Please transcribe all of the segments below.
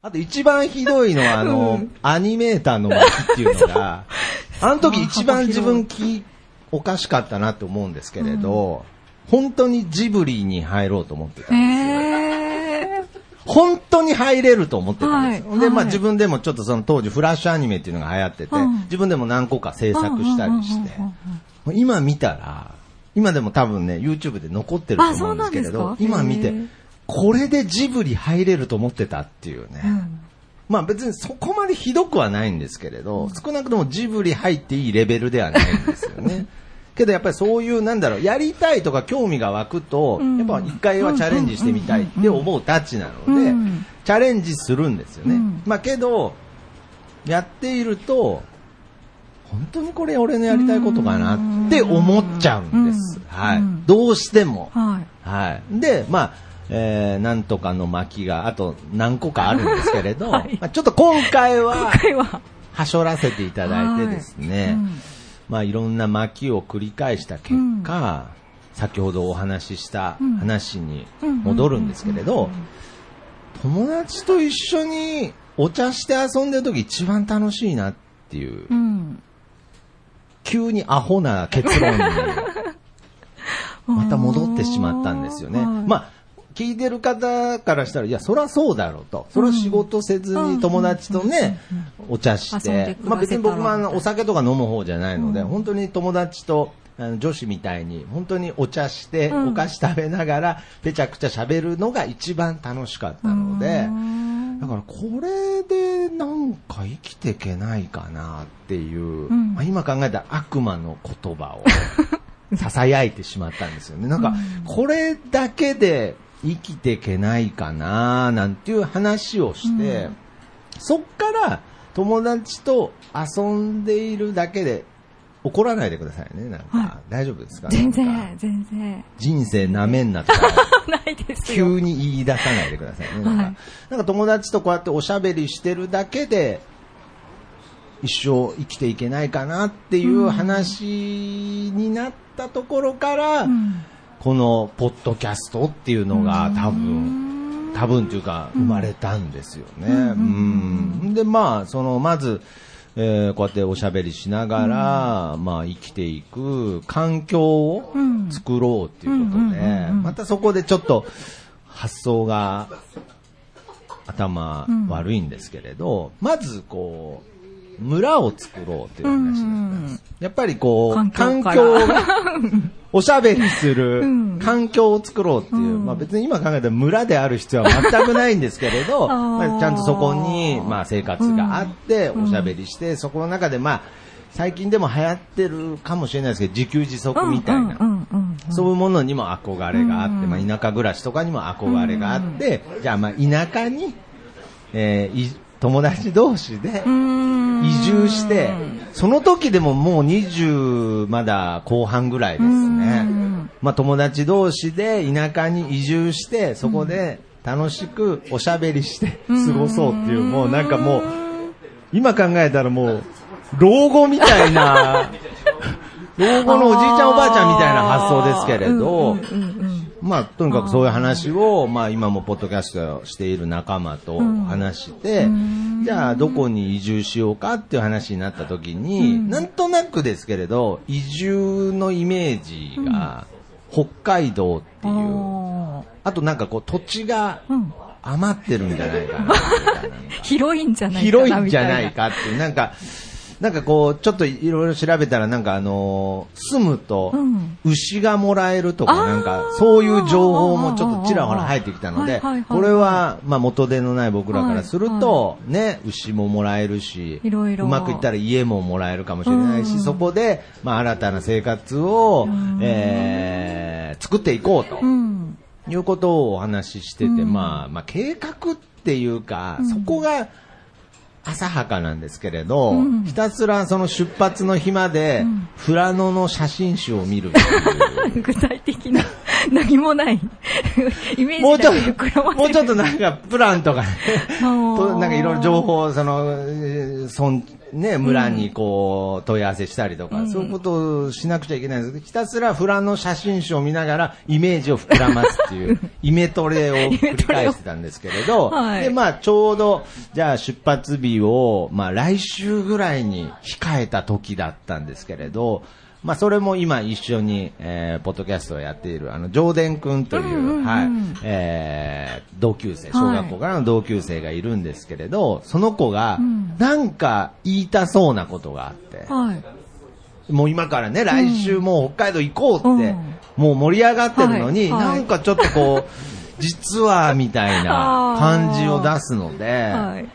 あと一番ひどいのは、あの、アニメーターの巻っていうのが、あの時一番自分きおかしかったなと思うんですけれど、本当にジブリに入ろうと思ってたんですよ。え本当に入れると思ってたんですよ。で、はい。はいまあ自分でもちょっとその当時フラッシュアニメっていうのが流行ってて、うん。自分でも何個か制作したりして今見たら、今でも多分ね、YouTube で残ってると思うんですけれど今見てこれでジブリ入れると思ってたっていうね。ーうんまあ別にそこまでひどくはないんですけれど、少なくともジブリ入っていいレベルではないんですよね。けどやっぱりそういう、なんだろう、やりたいとか興味が湧くと、うんやっぱ一回はチャレンジしてみたいって思うたちなのでうん、チャレンジするんですよね。うんまあけど、やっていると、本当にこれ俺のやりたいことかなって思っちゃうんです。うんはいうん。どうしても。はい。はい。で、まあ、えー、なんとかの巻が、あと何個かあるんですけれど、はい。まあ、ちょっと今回今は、回は。はしょらせていただいてですね、うん。まあ、いろんな巻を繰り返した結果、先ほどお話しした話に戻るんですけれど、友達と一緒にお茶して遊んでる時一番楽しいなっていう、うん。急にアホな結論に、また戻ってしまったんですよね。はい。まあ、聞いてる方からしたら、いや、そりゃそうだろうと。それは仕事せずに友達とね、お茶して。まあ別に僕もあのお酒とか飲む方じゃないので、本当に友達と、あの女子みたいに、本当にお茶して、うん。お菓子食べながら、ぺちゃくちゃ喋るのが一番楽しかったので、だからこれでなんか生きていけないかなっていう、ん。まあ今考えたら悪魔の言葉を 囁いてしまったんですよね。なんかこれだけで生きていけないかななんていう話をして、そっから友達と遊んでいるだけで怒らないでくださいね。なんか、は大丈夫ですか？全なんか然、全然。人生なめんなとか。ないですよ。急に言い出さないでくださいね。なんか,、はいなんか友達とこうやっておしゃべりしてるだけで、一生生きていけないかなっていう話になったところから、うんこのポッドキャストっていうのが多分、多分というか生まれたんですよね。うんで、まあ、その、まず、えーこうやっておしゃべりしながら、まあ生きていく環境をうん。作ろうっていうことで、うんうんうんうん。またそこでちょっと発想が頭悪いんですけれど、まずこう、村を作ろうっていう話だったんです。やっぱりこう、環環境が、おしゃべりするうん。環境を作ろうっていう、うん。まあ別に今考えたら村である必要は全くないんですけれど、まあちゃんとそこに、まあ生活があって、うん。おしゃべりして、そこの中でまあ、最近でも流行ってるかもしれないですけど、自給自足みたいな。そういうものにも憧れがあって、うん。まあ、田舎暮らしとかにも憧れがあって、じゃあまあ田舎に、えーい友達同士でうん。移住して、その時でももう20まだ後半ぐらいですね。うん。まあ友達同士で田舎に移住して、そこで楽しくおしゃべりして過ごそうっていう、もうなんかもう、今考えたらもう、老後みたいな、老後のおじいちゃんおばあちゃんみたいな発想ですけれど、まあ、とにかくそういう話を、まあ、今もポッドキャストをしている仲間と話して、じゃあ、どこに移住しようかっていう話になった時に、なんとなくですけれど、移住のイメージが、北海道っていう、ああとなんかこう、土地が余ってるんじゃないかな。広いんじゃないかな広いんじゃないみかっていう、なんか、なんかこう、ちょっといろいろ調べたら、なんかあのー住むとうん、牛がもらえるとか、なんか、そういう情報もちょっとちらほら入ってきたのでこれは、まあ元手のない僕らからすると、ね、牛ももらえるし、うまくいったら家ももらえるかもしれないし、うん。そこで、まあ新たな生活をん、えー作っていこうと。うん。いうことをお話ししてて、うん。まあ、まあ、計画っていうか、そこが浅はかなんですけれど、うん。ひたすらその出発の日まで、富良野の写真集を見る。具体的な、何もない。イメージもうちょっと、もうちょっと、となんか、プランとか なんかいろいろ情報を、その、えー村、ね、村にこう、問い合わせしたりとか、うん。そういうことをしなくちゃいけないんですけど、ひたすら富良野写真集を見ながら、イメージを膨らますっていう、イメトレを繰り返してたんですけれど、はい。で、まあ、ちょうど、じゃあ出発日を、まあ、来週ぐらいに控えた時だったんですけれど、まあ、それも今一緒に、えー、ポッドキャストをやっている、あの、上田くんという、うんうんうんはい、えー、同級生、小学校からの同級生がいるんですけれど、その子がうん、なんか言いたそうなことがあって、はい。もう今からね、来週もう北海道行こうって、うん。もう盛り上がってるのに、はい。はい。なんかちょっとこう、実はみたいな感じを出すので、はい。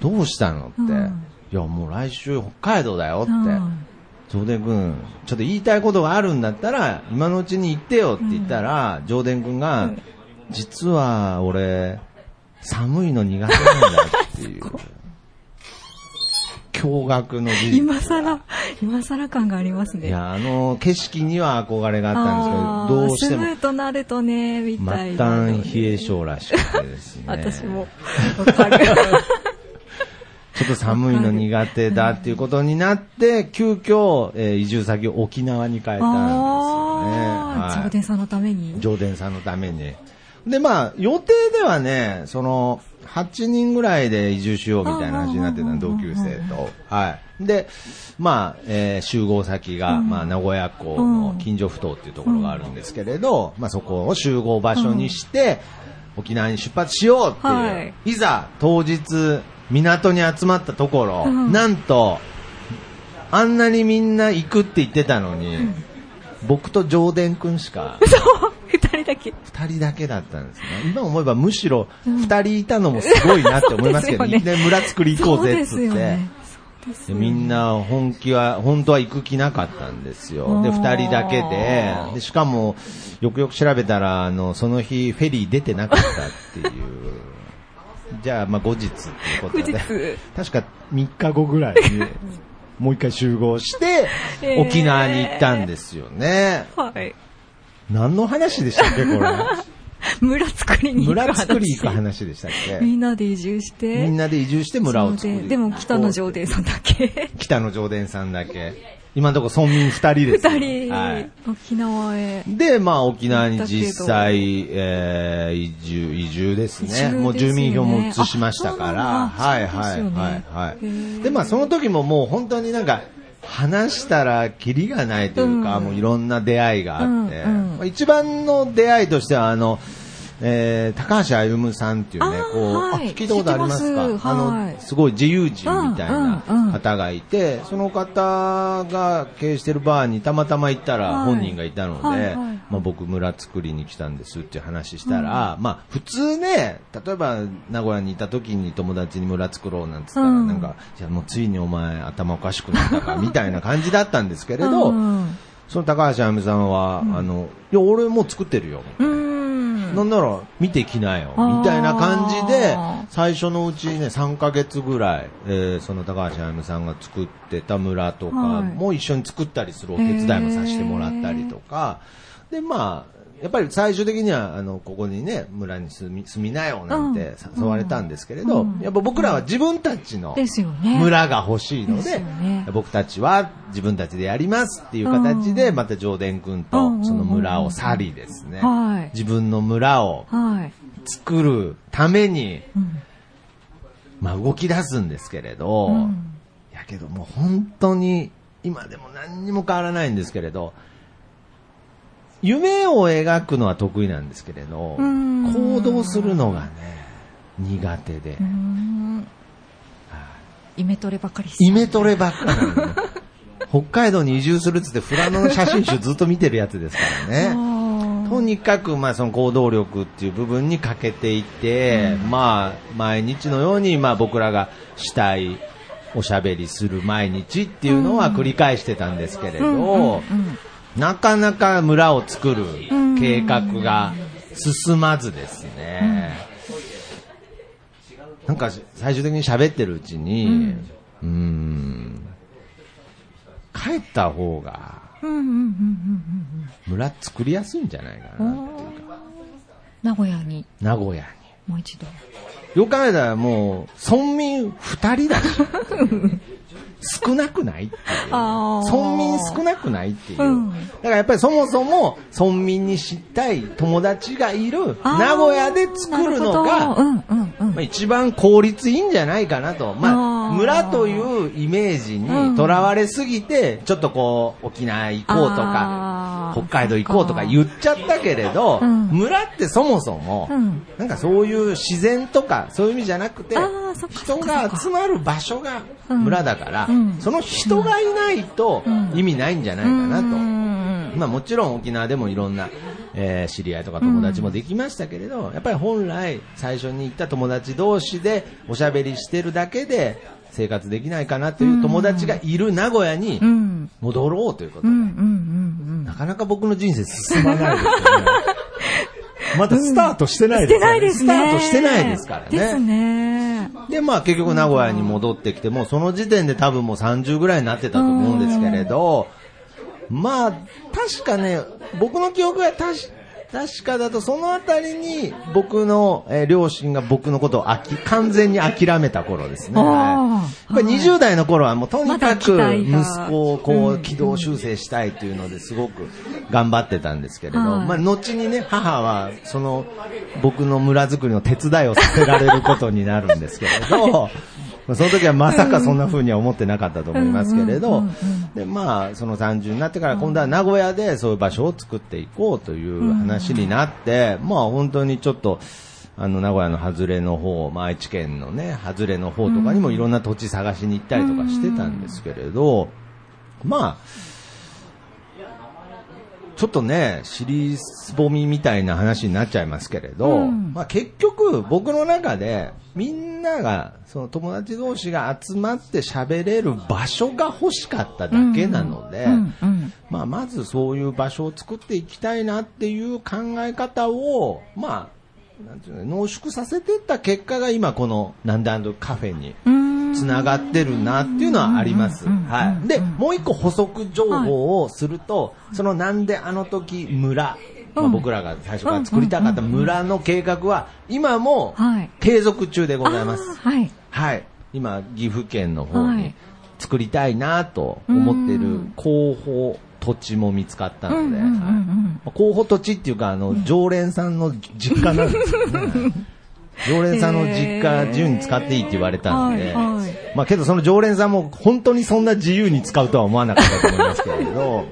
どうしたのって、うん。いやもう来週北海道だよって、うん上田君、ちょっと言いたいことがあるんだったら、今のうちに言ってよって言ったら、上田君が、うん実は俺、寒いの苦手なんだっていう、驚愕の事実。今更、今更感がありますね。いや、あの景色には憧れがあったんですあけど、どうしてもとなるとね、みたい末な。端冷え性らしくてですね。私も、わかる。ちょっと寒いの苦手だっていうことになって、急遽、えー移住先を沖縄に変えたんですよね。はい上田さんのために。上田さんのために。で、まあ、予定ではね、その、8人ぐらいで移住しようみたいな話になってたの同級生と。はい。で、まあ、えー集合先が、まあ、名古屋港の近所ふ頭っていうところがあるんですけれど、まあ、そこを集合場所にして、沖縄に出発しようっていう。はいい、ざ、当日、港に集まったところ、うんなんと、あんなにみんな行くって言ってたのに、僕と上田くんしか、そう、二人だけ。二人だけだったんですね。今思えばむしろ二人いたのもすごいなって思いますけど、そうですよねいきなり村作り行こうぜっつって。みんな本気は、本当は行く気なかったんですよ。で、二人だけで、で、しかも、よくよく調べたら、あの、その日、フェリー出てなかったっていう。じゃあ、まあ、後日っていうことで。確か3日後ぐらいに、もう一回集合して、えー沖縄に行ったんですよね。はい。何の話でしたっけ、これ？村作りに行く話。村作り行く話でしたっけ？みんなで移住して。みんなで移住して村を作る。でも北の上田さんだけ。北の上田さんだけ。今のところ村民二人ですよ。二人、はい。沖縄へ。で、まあ沖縄に実だ際、えー、移住、移住ですね。すよねもう住民票も移しましたから。はいはいはいはい。で、まあその時ももう本当になんか、話したらキリがないというか、うんもういろんな出会いがあって、うんうんまあ一番の出会いとしては、あの、えー、高橋歩さんっていうね、こう、あはい。聞いたことありますか？あの、はい。すごい自由人みたいなうんうん。うん方がいて、その方が経営してるバーにたまたま行ったらはい。本人がいたので、はいはい。まあ、僕村作りに来たんですっていう話したら、まあ普通ね、例えば名古屋にいた時に友達に村作ろうなんつったら、うん。なんか、じゃあもうついにお前頭おかしくなったかみたいな感じだったんですけれど、うん。その高橋あゆみさんは、あの、いや俺もう作ってるよ。うん。なんなら見てきなよ、みたいな感じで、最初のうちね、3ヶ月ぐらい、えーその高橋あゆみさんが作ってた村とかはい。も一緒に作ったりするお手伝いもさせてもらったりとか、で、まあ、やっぱり最終的には、あの、ここにね、村に住み、住みなよなんて誘われたんですけれど、うんやっぱ僕らは自分たちのですよね。村が欲しいのでね、僕たちは自分たちでやりますっていう形で、うんまた上田君うんとその村を去りですね、はい。自分の村をはい。作るために、うん。まあ動き出すんですけれど、うんやけどもう本当に、今でも何にも変わらないんですけれど、夢を描くのは得意なんですけれど、うん行動するのがね、苦手で。う、ん。イメトレばかりしイメトレばっかなのよ 北海道に移住するっつって富良野の写真集ずっと見てるやつですからね。とにかく、まあ、その行動力っていう部分に欠けていて、まあ、毎日のように、まあ、僕らがしたい、おしゃべりする毎日っていうのは繰り返してたんですけれど、うんうんうんなかなか村を作る計画が進まずですね、なんか最終的に喋ってるうちに、うーん、帰った方がうんうんうんうん村作りやすいんじゃないかうんうん。なっていうか、名古屋に。名古屋に。もう一度。よく考えたらもう、村民二人だし、少なくないっていう。村民少なくないっていう。うん。だからやっぱりそもそも村民に知りたい友達がいる名古屋で作るのなが、ほど。うんうんうん。まあ、一番効率いいんじゃないかなと。まあ、村というイメージにとらわれすぎて、ちょっとこう、沖縄行こうとか、北海道行こうとか言っちゃったけれど、うん。村ってそもそも、うん。なんかそういう自然とか、そういう意味じゃなくて人が集まる場所が村だから、うんその人がいないと意味ないんじゃないかなと。まあもちろん沖縄でもいろんな、えー知り合いとか友達もできましたけれど、やっぱり本来最初に行った友達同士でおしゃべりしてるだけで生活できないかなという友達がいる名古屋にうん戻ろうということで、なかなか僕の人生進まないですよね。まだスタートしてないしてないですね。スタートしてないですからね。ね。で、まあ結局名古屋に戻ってきて、もその時点で多分もう30ぐらいになってたと思うんですけれど、まあ、確かね、僕の記憶が確確かだとそのあたりに僕の、えー両親が僕のことをあき完全に諦めた頃ですね。はい。やっぱり20代の頃はもうとにかく息子をこううん軌道修正したいというのですごく頑張ってたんですけれど、はい。まあ後にね、母はその僕の村づくりの手伝いをさせられることになるんですけれど、まあその時はまさかそんな風には思ってなかったと思いますけれどで、まあ、その30になってから今度は名古屋でそういう場所を作っていこうという話になって、まあ本当にちょっと、あの、名古屋の外れの方、まあ愛知県のね、外れの方とかにもいろんな土地探しに行ったりとかしてたんですけれど、まあ、ちょっとね、尻すぼみみたいな話になっちゃいますけれど、うん。まあ結局僕の中でみんなが、その友達同士が集まって喋れる場所が欲しかっただけなので、まあまずそういう場所を作っていきたいなっていう考え方を、まあ、なんていうの濃縮させていった結果が今このなんであのカフェにうん。つながってるなっていうのはあります。うんはい。で、もう一個補足情報をすると、そのなんであの時村、まあ、うん僕らが最初から作りたかった村の計画は、今もはい継続中でございます。はい。はい。今、岐阜県の方にはい作りたいなと思ってるうん候補土地も見つかったので、候補土地っていうか、あの、常連さんの実家なんですよね。常連さんの実家自由に使っていいって言われたんで、はいはい。まあけどその常連さんも本当にそんな自由に使うとは思わなかったと思いますけれど、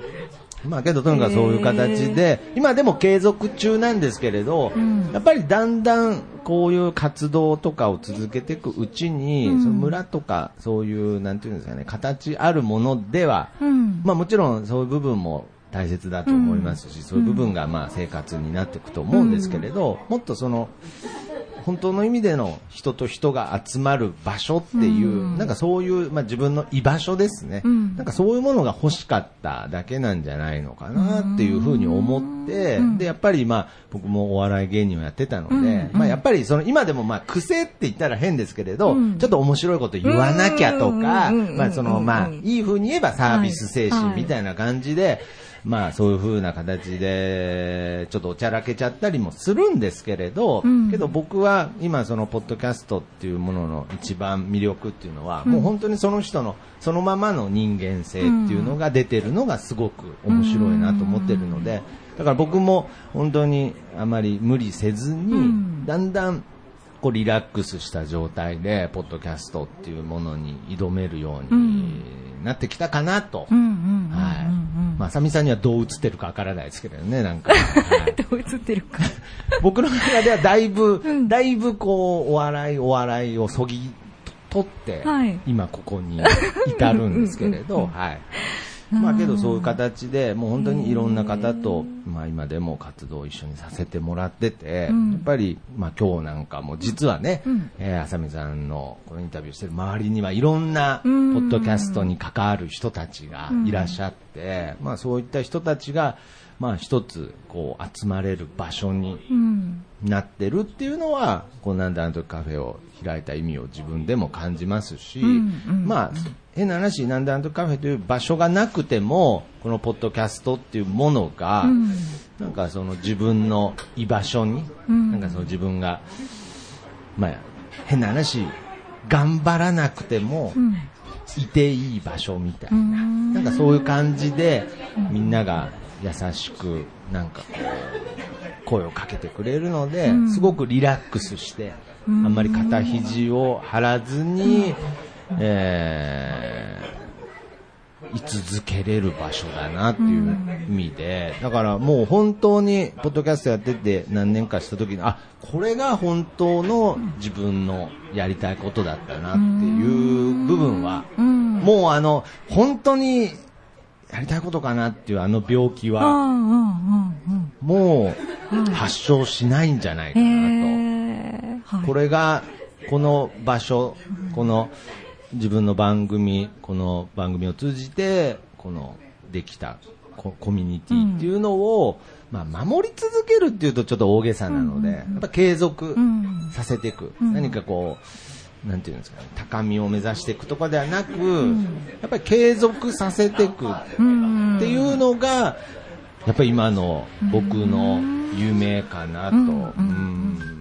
まあけどとにかくそういう形で、今でも継続中なんですけれど、ん。やっぱりだんだんこういう活動とかを続けていくうちに、うん。その村とかそういう、なんていうんですかね、形あるものでは、うん。まあもちろんそういう部分も大切だと思いますし、そういう部分がまあ生活になっていくと思うんですけれど、もっとその、本当の意味での人と人が集まる場所っていう、うん。なんかそういう、まあ自分の居場所ですね、うん。なんかそういうものが欲しかっただけなんじゃないのかなっていうふうに思って、うんで、やっぱりまあ僕もお笑い芸人をやってたので、うんまあやっぱりその今でもまあ癖って言ったら変ですけれど、うん。ちょっと面白いこと言わなきゃとか、まあそのまあいい風に言えばサービス精神みたいな感じで、まあそういう風な形で、ちょっとおちゃらけちゃったりもするんですけれど、うん。けど僕は今そのポッドキャストっていうものの一番魅力っていうのは、うん。もう本当にその人のそのままの人間性っていうのが出てるのがすごく面白いなと思ってるので、だから僕も本当にあまり無理せずに、うん。だんだんこうリラックスした状態で、ポッドキャストっていうものに挑めるようになってきたかなと。はい。まあ、みさんにはどう映ってるかわからないですけどね、なんか。はいどう映ってるか。僕の中ではだいぶ、うんだいぶこう、お笑い、お笑いをそぎ取って、はい今ここに至るんですけれど、はい。まあけどそういう形で、もう本当にいろんな方とまあ今でも活動を一緒にさせてもらってて、うん。やっぱり、まあ今日なんかも実はね、うん。えー、浅見さんのこのインタビューしてる周りにはいろんなポうん。ッドキャストに関わる人たちがいらっしゃって、まあそういった人たちが、まあ一つこう集まれる場所にうん。なってるっていうのは、こうなんであの時カフェを開いた意味を自分でも感じますし、うんうんまあ、変な話、なんであの時カフェという場所がなくても、このポッドキャストっていうものが、うんなんかその自分の居場所に、うん。なんかその自分が、まあ、変な話、頑張らなくてもうん。いていい場所みたいな。うん。なんかそういう感じで、みんなが優しく、なんかこう、声をかけてくれるので、うん。すごくリラックスして、あうん。んまり肩肘を張らずに、えー居続けれる場所だなっていう意味で、だからもう本当に、ポッドキャストやってて何年かした時に、あ、これが本当の自分のやりたいことだったなっていう部分は、うん。もうあの、本当にやりたいことかなっていうあの病気うは、もう発症しないんじゃないかうん。な。と。これが、この場所、この自分の番組、この番組を通じて、このできたココミュニティっていうのを、まあ守り続けるっていうとちょっと大げさなので、やっぱ継続うん。させていく。うん。何かこう、なんていうんですかね、高みを目指していくとかではなく、ん。やっぱり継続させていくっうん。ていうのが、やっぱり今の僕の夢かなと。うんうん。うん